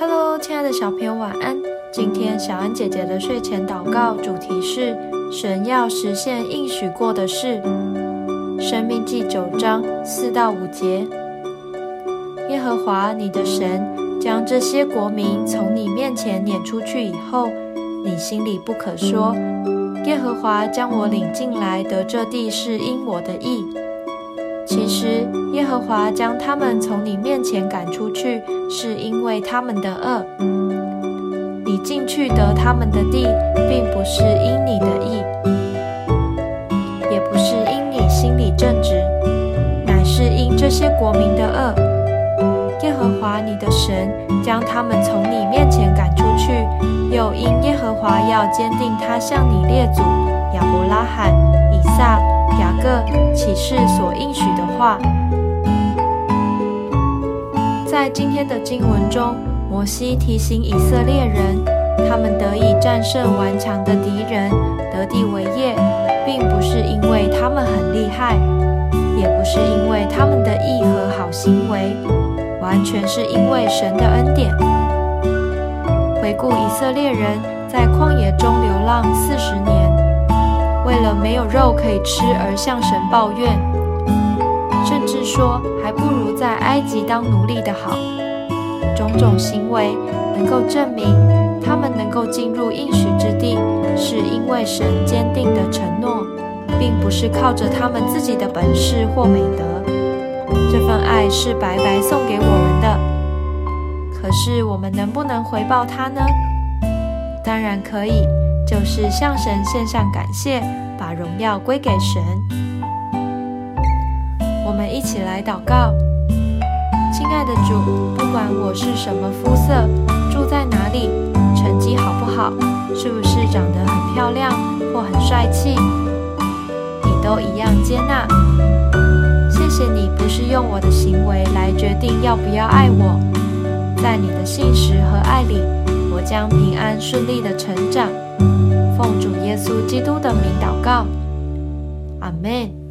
Hello，亲爱的小朋友，晚安。今天小安姐姐的睡前祷告主题是：神要实现应许过的事。生命记九章四到五节。耶和华你的神将这些国民从你面前撵出去以后，你心里不可说：耶和华将我领进来得这地是因我的意。其实，耶和华将他们从你面前赶出去，是因为他们的恶。你进去得他们的地，并不是因你的意，也不是因你心里正直，乃是因这些国民的恶。耶和华你的神将他们从你面前赶出去，又因耶和华要坚定他向你列祖亚伯拉罕、以撒。雅各启示所应许的话，在今天的经文中，摩西提醒以色列人，他们得以战胜顽强的敌人，得地为业，并不是因为他们很厉害，也不是因为他们的义和好行为，完全是因为神的恩典。回顾以色列人在旷野中流浪四十年。为了没有肉可以吃而向神抱怨，甚至说还不如在埃及当奴隶的好。种种行为能够证明他们能够进入应许之地，是因为神坚定的承诺，并不是靠着他们自己的本事或美德。这份爱是白白送给我们的。可是我们能不能回报他呢？当然可以。就是向神献上感谢，把荣耀归给神。我们一起来祷告：亲爱的主，不管我是什么肤色，住在哪里，成绩好不好，是不是长得很漂亮或很帅气，你都一样接纳。谢谢你不是用我的行为来决定要不要爱我，在你的信实和爱里，我将平安顺利的成长。奉主耶稣基督的名祷告，阿门。